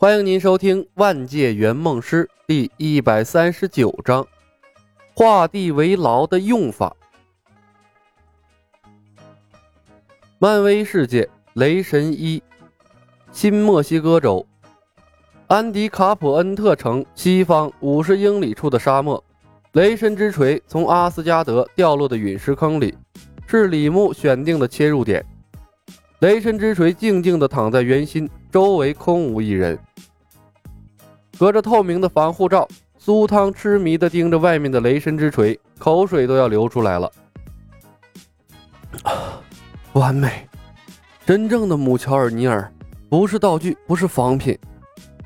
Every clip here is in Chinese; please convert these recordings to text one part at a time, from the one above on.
欢迎您收听《万界圆梦师》第一百三十九章：画地为牢的用法。漫威世界，雷神一，新墨西哥州，安迪卡普恩特城西方五十英里处的沙漠，雷神之锤从阿斯加德掉落的陨石坑里，是李牧选定的切入点。雷神之锤静静地躺在圆心，周围空无一人。隔着透明的防护罩，苏汤痴迷地盯着外面的雷神之锤，口水都要流出来了。完美，真正的姆乔尔尼尔，不是道具，不是仿品。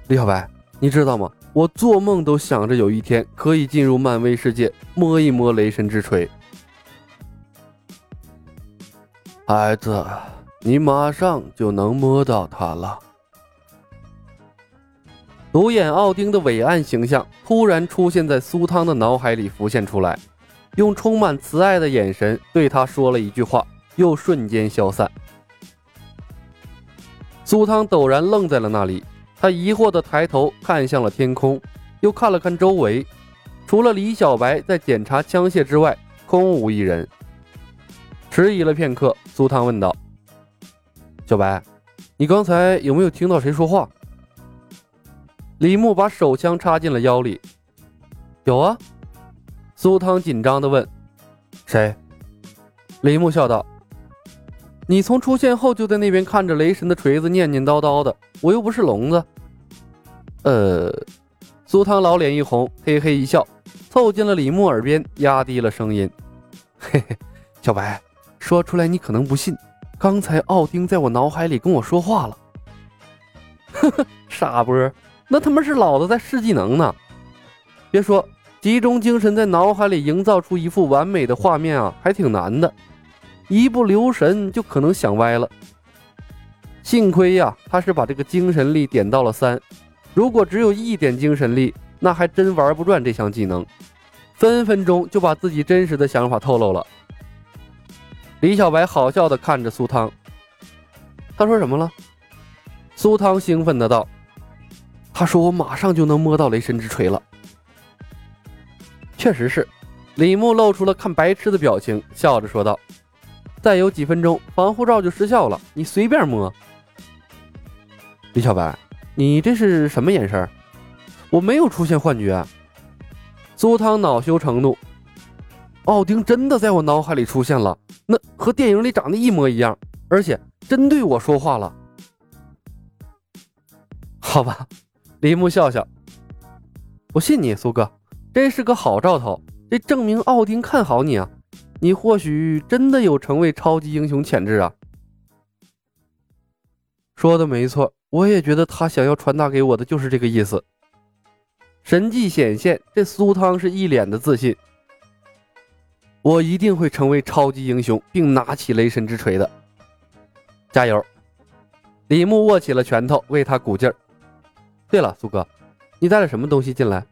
李小白，你知道吗？我做梦都想着有一天可以进入漫威世界，摸一摸雷神之锤。孩子，你马上就能摸到它了。独眼奥丁的伟岸形象突然出现在苏汤的脑海里浮现出来，用充满慈爱的眼神对他说了一句话，又瞬间消散。苏汤陡然愣在了那里，他疑惑地抬头看向了天空，又看了看周围，除了李小白在检查枪械之外，空无一人。迟疑了片刻，苏汤问道：“小白，你刚才有没有听到谁说话？”李牧把手枪插进了腰里。有啊，苏汤紧张地问：“谁？”李牧笑道：“你从出现后就在那边看着雷神的锤子，念念叨叨的。我又不是聋子。”呃，苏汤老脸一红，嘿嘿一笑，凑近了李牧耳边，压低了声音：“ 嘿嘿，小白，说出来你可能不信，刚才奥丁在我脑海里跟我说话了。”呵呵，傻波。那他妈是老子在试技能呢！别说集中精神在脑海里营造出一幅完美的画面啊，还挺难的，一不留神就可能想歪了。幸亏呀，他是把这个精神力点到了三，如果只有一点精神力，那还真玩不转这项技能，分分钟就把自己真实的想法透露了。李小白好笑的看着苏汤，他说什么了？苏汤兴奋的道。他说：“我马上就能摸到雷神之锤了。”确实是，李牧露出了看白痴的表情，笑着说道：“再有几分钟，防护罩就失效了，你随便摸。”李小白，你这是什么眼神？我没有出现幻觉。苏汤恼羞成怒：“奥丁真的在我脑海里出现了，那和电影里长得一模一样，而且真对我说话了。”好吧。李牧笑笑：“我信你，苏哥，这是个好兆头，这证明奥丁看好你啊！你或许真的有成为超级英雄潜质啊！”说的没错，我也觉得他想要传达给我的就是这个意思。神迹显现，这苏汤是一脸的自信：“我一定会成为超级英雄，并拿起雷神之锤的！”加油！李牧握起了拳头，为他鼓劲儿。对了，苏哥，你带了什么东西进来？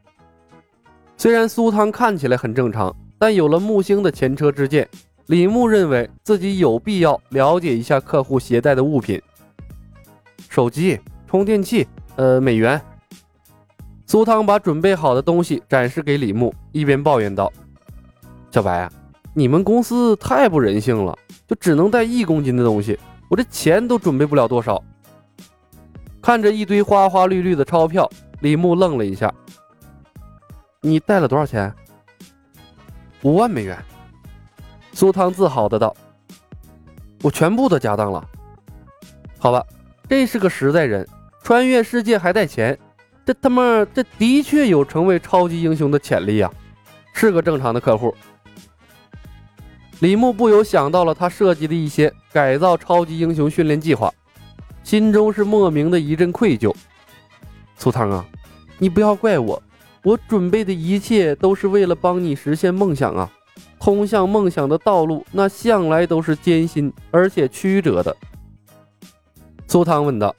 虽然苏汤看起来很正常，但有了木星的前车之鉴，李牧认为自己有必要了解一下客户携带的物品。手机、充电器，呃，美元。苏汤把准备好的东西展示给李牧，一边抱怨道：“小白啊，你们公司太不人性了，就只能带一公斤的东西，我这钱都准备不了多少。”看着一堆花花绿绿的钞票，李牧愣了一下。你带了多少钱？五万美元。苏汤自豪的道：“我全部都家当了。”好吧，这是个实在人，穿越世界还带钱，这他妈这的确有成为超级英雄的潜力呀，是个正常的客户。李牧不由想到了他设计的一些改造超级英雄训练计划。心中是莫名的一阵愧疚，苏汤啊，你不要怪我，我准备的一切都是为了帮你实现梦想啊！通向梦想的道路，那向来都是艰辛而且曲折的。苏汤问道：“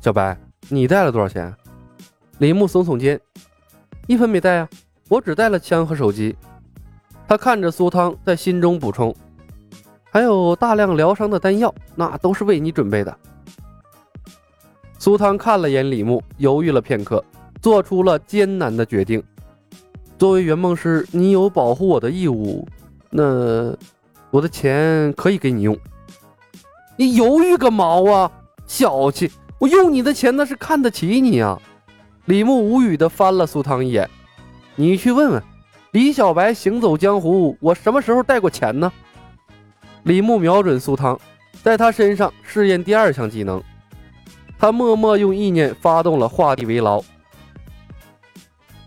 小白，你带了多少钱？”李牧耸耸肩：“一分没带啊，我只带了枪和手机。”他看着苏汤，在心中补充：“还有大量疗伤的丹药，那都是为你准备的。”苏汤看了眼李牧，犹豫了片刻，做出了艰难的决定。作为圆梦师，你有保护我的义务，那我的钱可以给你用。你犹豫个毛啊！小气！我用你的钱那是看得起你啊！李牧无语的翻了苏汤一眼。你去问问李小白，行走江湖，我什么时候带过钱呢？李牧瞄准苏汤，在他身上试验第二项技能。他默默用意念发动了画地为牢。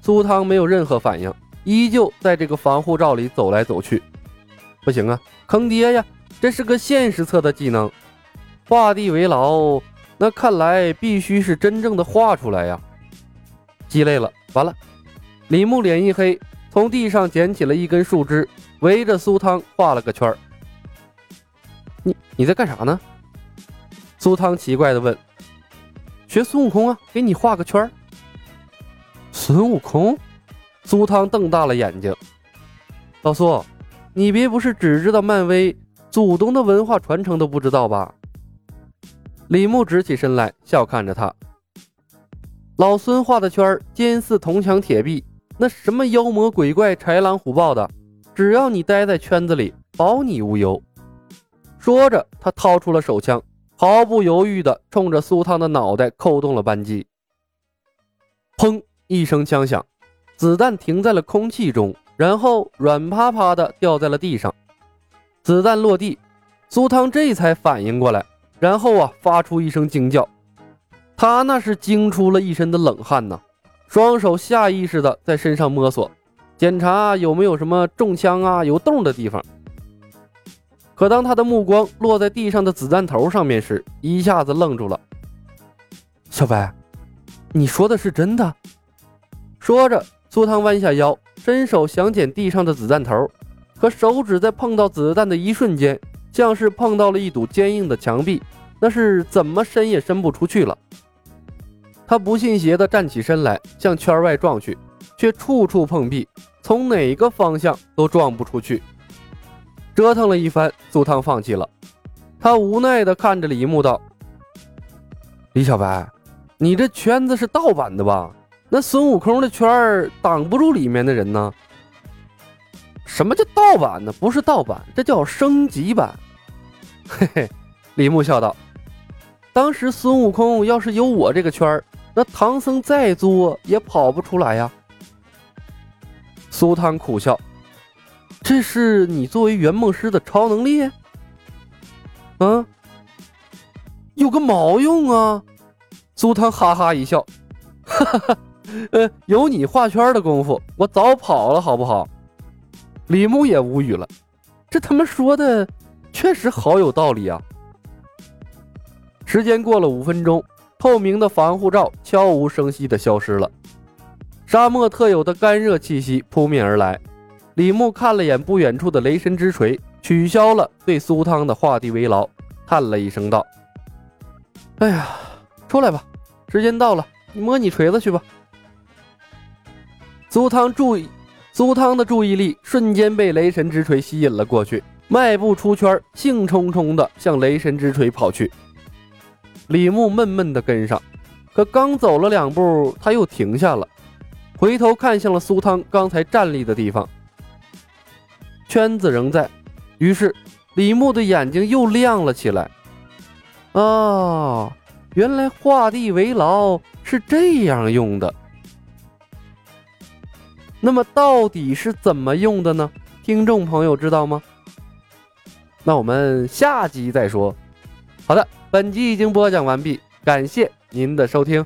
苏汤没有任何反应，依旧在这个防护罩里走来走去。不行啊，坑爹呀！这是个现实测的技能。画地为牢，那看来必须是真正的画出来呀！鸡肋了，完了！李牧脸一黑，从地上捡起了一根树枝，围着苏汤画了个圈儿你你在干啥呢？苏汤奇怪的问。学孙悟空啊，给你画个圈孙悟空？苏汤瞪大了眼睛。老苏，你别不是只知道漫威，祖宗的文化传承都不知道吧？李牧直起身来，笑看着他。老孙画的圈儿坚似铜墙铁壁，那什么妖魔鬼怪、豺狼虎豹的，只要你待在圈子里，保你无忧。说着，他掏出了手枪，毫不犹豫地冲着苏汤的脑袋扣动了扳机。砰！一声枪响，子弹停在了空气中，然后软趴趴的掉在了地上。子弹落地，苏汤这才反应过来。然后啊，发出一声惊叫，他那是惊出了一身的冷汗呐，双手下意识的在身上摸索，检查有没有什么中枪啊、有洞的地方。可当他的目光落在地上的子弹头上面时，一下子愣住了。小白，你说的是真的？说着，苏汤弯下腰，伸手想捡地上的子弹头，可手指在碰到子弹的一瞬间。像是碰到了一堵坚硬的墙壁，那是怎么伸也伸不出去了。他不信邪地站起身来，向圈外撞去，却处处碰壁，从哪个方向都撞不出去。折腾了一番，苏汤放弃了。他无奈地看着李牧道：“李小白，你这圈子是盗版的吧？那孙悟空的圈儿挡不住里面的人呢？什么叫盗版呢？不是盗版，这叫升级版。”嘿嘿，李牧笑道：“当时孙悟空要是有我这个圈儿，那唐僧再作也跑不出来呀。”苏汤苦笑：“这是你作为圆梦师的超能力？嗯，有个毛用啊！”苏汤哈哈一笑：“哈哈哈，呃，有你画圈的功夫，我早跑了，好不好？”李牧也无语了：“这他妈说的……”确实好有道理啊！时间过了五分钟，透明的防护罩悄无声息的消失了，沙漠特有的干热气息扑面而来。李牧看了眼不远处的雷神之锤，取消了对苏汤的画地为牢，叹了一声道：“哎呀，出来吧，时间到了，你摸你锤子去吧。”苏汤注意，苏汤的注意力瞬间被雷神之锤吸引了过去。迈步出圈，兴冲冲地向雷神之锤跑去。李牧闷闷地跟上，可刚走了两步，他又停下了，回头看向了苏汤刚才站立的地方。圈子仍在，于是李牧的眼睛又亮了起来。哦，原来画地为牢是这样用的。那么到底是怎么用的呢？听众朋友知道吗？那我们下集再说。好的，本集已经播讲完毕，感谢您的收听。